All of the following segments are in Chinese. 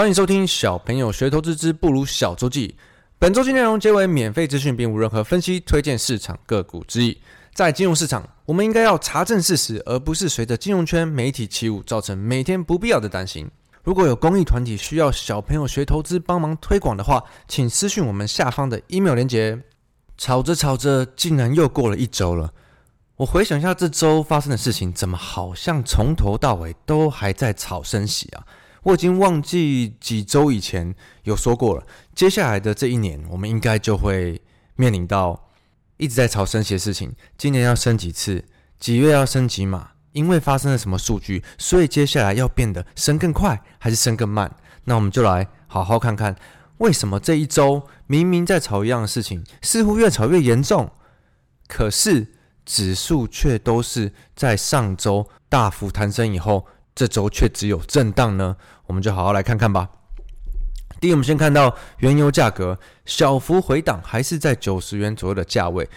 欢迎收听《小朋友学投资之不如小周记》。本周记内容皆为免费资讯，并无任何分析、推荐市场个股之意。在金融市场，我们应该要查证事实，而不是随着金融圈媒体起舞，造成每天不必要的担心。如果有公益团体需要小朋友学投资帮忙推广的话，请私讯我们下方的 email 连结。吵着吵着，竟然又过了一周了。我回想一下这周发生的事情，怎么好像从头到尾都还在吵升息啊？我已经忘记几周以前有说过了。接下来的这一年，我们应该就会面临到一直在吵升息的事情。今年要升几次？几月要升几码？因为发生了什么数据，所以接下来要变得升更快还是升更慢？那我们就来好好看看，为什么这一周明明在吵一样的事情，似乎越吵越严重，可是指数却都是在上周大幅弹升以后。这周却只有震荡呢，我们就好好来看看吧。第一，我们先看到原油价格小幅回档，还是在九十元左右的价位。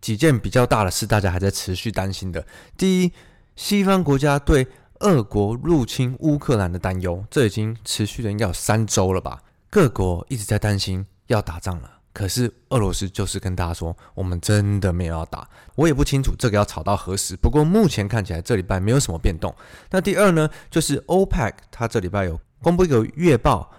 几件比较大的事，大家还在持续担心的。第一，西方国家对俄国入侵乌克兰的担忧，这已经持续了应该有三周了吧？各国一直在担心要打仗了。可是俄罗斯就是跟大家说，我们真的没有要打。我也不清楚这个要吵到何时。不过目前看起来这礼拜没有什么变动。那第二呢，就是 OPEC，它这礼拜有公布一个月报，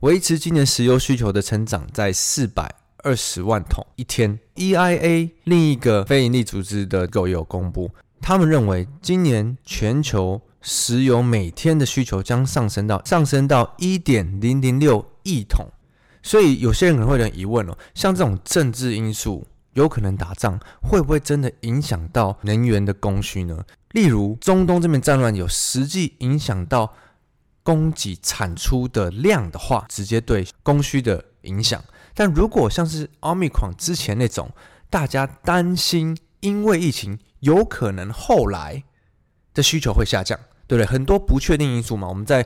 维持今年石油需求的成长在四百二十万桶一天。EIA 另一个非营利组织的狗也有公布，他们认为今年全球石油每天的需求将上升到上升到一点零零六亿桶。所以有些人可能会有点疑问哦，像这种政治因素有可能打仗，会不会真的影响到能源的供需呢？例如中东这边战乱有实际影响到供给产出的量的话，直接对供需的影响。但如果像是奥密克戎之前那种，大家担心因为疫情有可能后来的需求会下降，对不对？很多不确定因素嘛，我们在。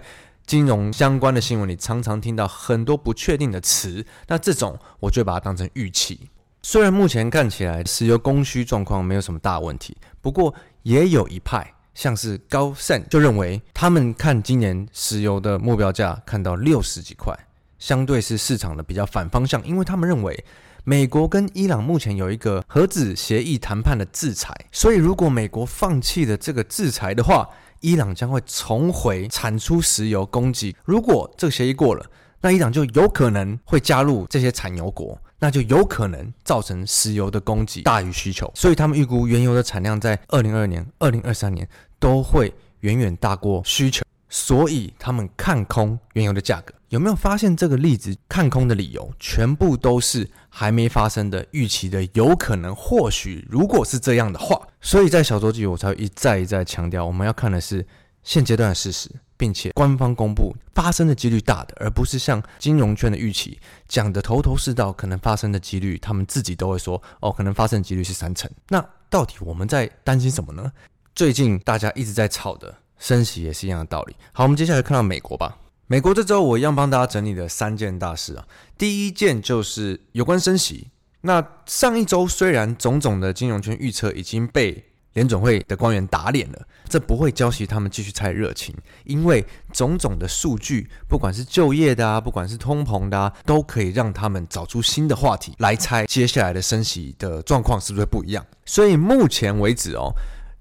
金融相关的新闻里，常常听到很多不确定的词，那这种我就把它当成预期。虽然目前看起来石油供需状况没有什么大问题，不过也有一派，像是高盛就认为，他们看今年石油的目标价看到六十几块，相对是市场的比较反方向，因为他们认为美国跟伊朗目前有一个核子协议谈判的制裁，所以如果美国放弃了这个制裁的话，伊朗将会重回产出石油供给。如果这个协议过了，那伊朗就有可能会加入这些产油国，那就有可能造成石油的供给大于需求。所以他们预估原油的产量在二零二二年、二零二三年都会远远大过需求。所以他们看空原油的价格，有没有发现这个例子？看空的理由全部都是还没发生的预期的，有可能、或许，如果是这样的话，所以在小周记我才一再一再强调，我们要看的是现阶段的事实，并且官方公布发生的几率大的，而不是像金融圈的预期讲的头头是道，可能发生的几率，他们自己都会说哦，可能发生的几率是三成。那到底我们在担心什么呢？最近大家一直在吵的。升息也是一样的道理。好，我们接下来看到美国吧。美国这周我一样帮大家整理了三件大事啊。第一件就是有关升息。那上一周虽然种种的金融圈预测已经被联准会的官员打脸了，这不会浇熄他们继续猜热情，因为种种的数据，不管是就业的啊，不管是通膨的啊，都可以让他们找出新的话题来猜接下来的升息的状况是不是不一样。所以目前为止哦，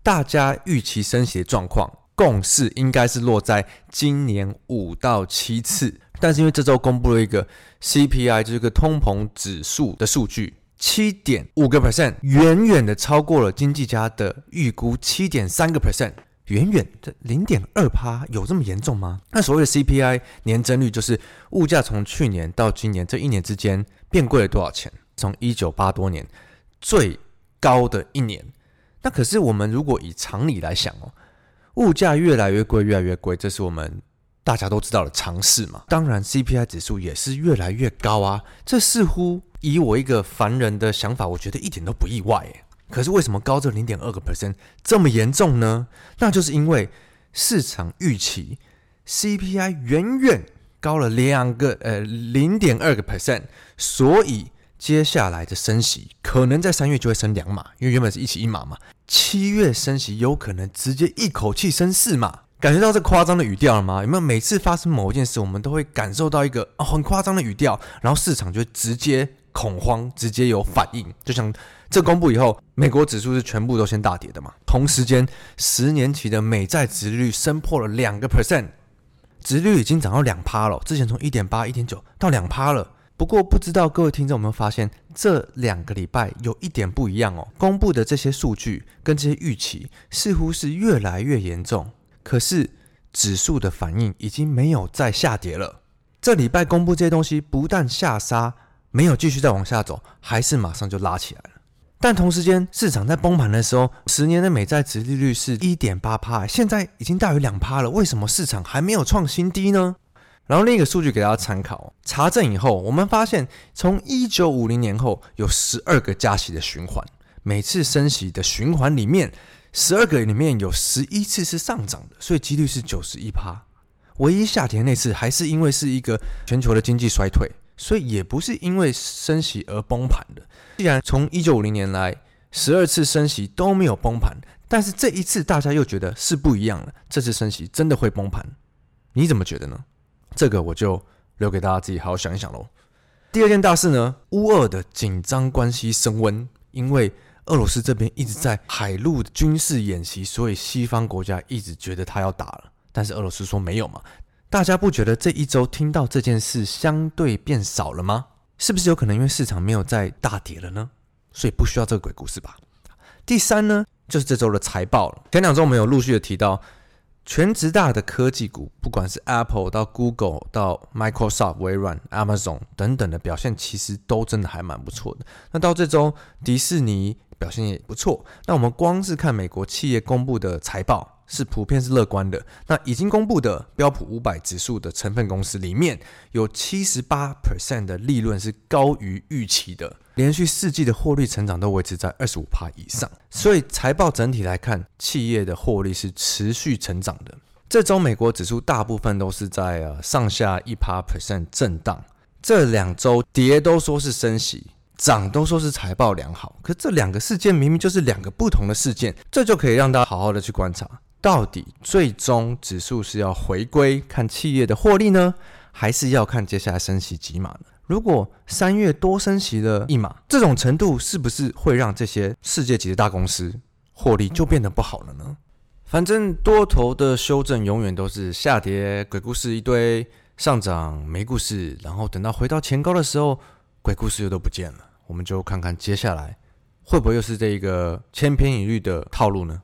大家预期升息的状况。共识应该是落在今年五到七次，但是因为这周公布了一个 CPI，就是个通膨指数的数据，七点五个 percent，远远的超过了经济家的预估七点三个 percent，远远的零点二趴，有这么严重吗？那所谓的 CPI 年增率就是物价从去年到今年这一年之间变贵了多少钱？从一九八多年最高的一年。那可是我们如果以常理来想哦，物价越来越贵，越来越贵，这是我们大家都知道的常识嘛。当然，CPI 指数也是越来越高啊。这似乎以我一个凡人的想法，我觉得一点都不意外。可是为什么高这零点二个 percent 这么严重呢？那就是因为市场预期 CPI 远远高了两个呃零点二个 percent，所以。接下来的升息可能在三月就会升两码，因为原本是一起一码嘛。七月升息有可能直接一口气升四码，感觉到这夸张的语调了吗？有没有每次发生某一件事，我们都会感受到一个哦很夸张的语调，然后市场就直接恐慌，直接有反应。就像这公布以后，美国指数是全部都先大跌的嘛。同时间，十年期的美债殖利率升破了两个 percent，殖利率已经涨到两趴了，之前从一点八、一点九到两趴了。不过，不知道各位听众有没有发现，这两个礼拜有一点不一样哦。公布的这些数据跟这些预期似乎是越来越严重，可是指数的反应已经没有再下跌了。这礼拜公布这些东西，不但下杀，没有继续再往下走，还是马上就拉起来了。但同时间，市场在崩盘的时候，十年的美债殖利率是一点八趴，现在已经大于两趴了。为什么市场还没有创新低呢？然后另一个数据给大家参考，查证以后，我们发现从一九五零年后有十二个加息的循环，每次升息的循环里面，十二个里面有十一次是上涨的，所以几率是九十一趴。唯一下跌那次还是因为是一个全球的经济衰退，所以也不是因为升息而崩盘的。既然从一九五零年来十二次升息都没有崩盘，但是这一次大家又觉得是不一样了，这次升息真的会崩盘，你怎么觉得呢？这个我就留给大家自己好好想一想喽。第二件大事呢，乌俄的紧张关系升温，因为俄罗斯这边一直在海陆军事演习，所以西方国家一直觉得他要打了，但是俄罗斯说没有嘛。大家不觉得这一周听到这件事相对变少了吗？是不是有可能因为市场没有再大跌了呢？所以不需要这个鬼故事吧。第三呢，就是这周的财报了。前两周我们有陆续的提到。全职大的科技股，不管是 Apple 到 Google 到 Microsoft、微软、Amazon 等等的表现，其实都真的还蛮不错的。那到这周，迪士尼表现也不错。那我们光是看美国企业公布的财报。是普遍是乐观的。那已经公布的标普五百指数的成分公司里面，有七十八 percent 的利润是高于预期的，连续四季的获利成长都维持在二十五趴以上。所以财报整体来看，企业的获利是持续成长的。这周美国指数大部分都是在呃上下一趴 percent 震荡。这两周跌都说是升息，涨都说是财报良好。可这两个事件明明就是两个不同的事件，这就可以让大家好好的去观察。到底最终指数是要回归看企业的获利呢，还是要看接下来升息几码呢？如果三月多升息了一码，这种程度是不是会让这些世界级的大公司获利就变得不好了呢？反正多头的修正永远都是下跌，鬼故事一堆；上涨没故事，然后等到回到前高的时候，鬼故事又都不见了。我们就看看接下来会不会又是这一个千篇一律的套路呢？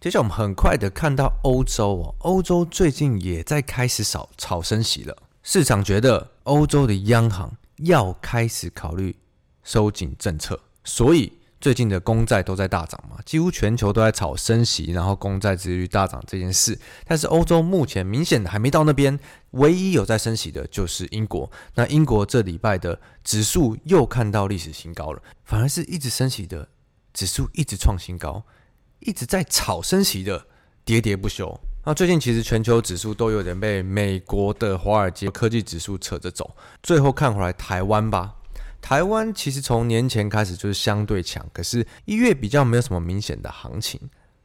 接下来我们很快的看到欧洲哦，欧洲最近也在开始炒炒升息了。市场觉得欧洲的央行要开始考虑收紧政策，所以最近的公债都在大涨嘛，几乎全球都在炒升息，然后公债殖利率大涨这件事。但是欧洲目前明显的还没到那边，唯一有在升息的就是英国。那英国这礼拜的指数又看到历史新高了，反而是一直升息的指数一直创新高。一直在炒升息的喋喋不休。那最近其实全球指数都有点被美国的华尔街科技指数扯着走。最后看回来台湾吧，台湾其实从年前开始就是相对强，可是一月比较没有什么明显的行情。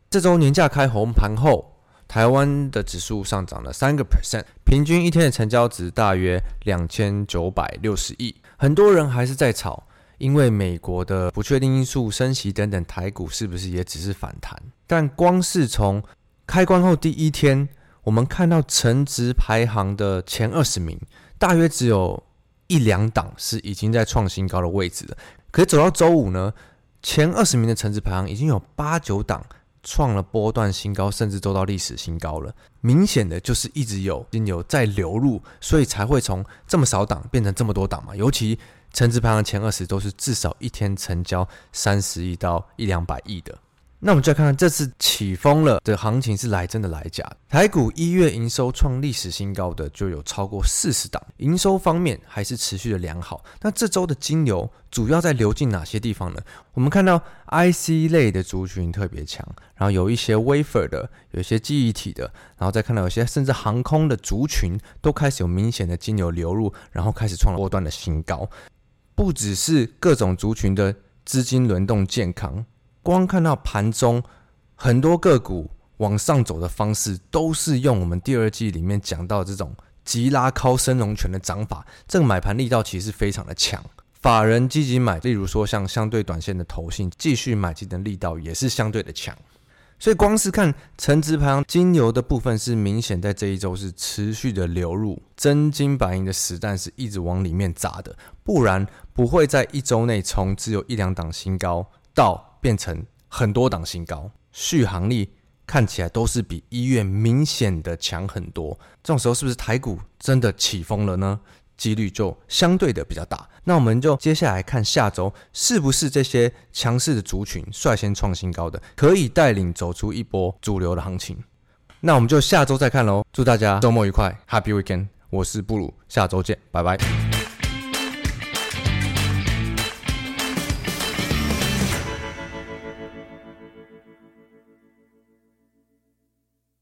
这周年假开红盘后，台湾的指数上涨了三个 percent，平均一天的成交值大约两千九百六十亿。很多人还是在炒。因为美国的不确定因素、升息等等，台股是不是也只是反弹？但光是从开关后第一天，我们看到成值排行的前二十名，大约只有一两档是已经在创新高的位置了。可是走到周五呢，前二十名的成值排行已经有八九档创了波段新高，甚至都到历史新高了。明显的就是一直有金流在流入，所以才会从这么少档变成这么多档嘛。尤其成值排行前二十都是至少一天成交三十亿到一两百亿的。那我们就来看看这次起风了的行情是来真的来假。台股一月营收创历史新高的就有超过四十档，营收方面还是持续的良好。那这周的金流主要在流进哪些地方呢？我们看到 IC 类的族群特别强，然后有一些 Wafer 的，有一些记忆体的，然后再看到有些甚至航空的族群都开始有明显的金流流入，然后开始创了波段的新高。不只是各种族群的资金轮动健康。光看到盘中很多个股往上走的方式，都是用我们第二季里面讲到这种急拉高升龙拳的涨法，这个买盘力道其实非常的强，法人积极买，例如说像相对短线的投信继续买进的力道也是相对的强，所以光是看成值排行金牛的部分是明显在这一周是持续的流入，真金白银的实弹是一直往里面砸的，不然不会在一周内从只有一两档新高到。变成很多档新高，续航力看起来都是比一月明显的强很多。这种时候是不是台股真的起风了呢？几率就相对的比较大。那我们就接下来看下周是不是这些强势的族群率先创新高的，可以带领走出一波主流的行情。那我们就下周再看喽。祝大家周末愉快，Happy Weekend！我是布鲁，下周见，拜拜。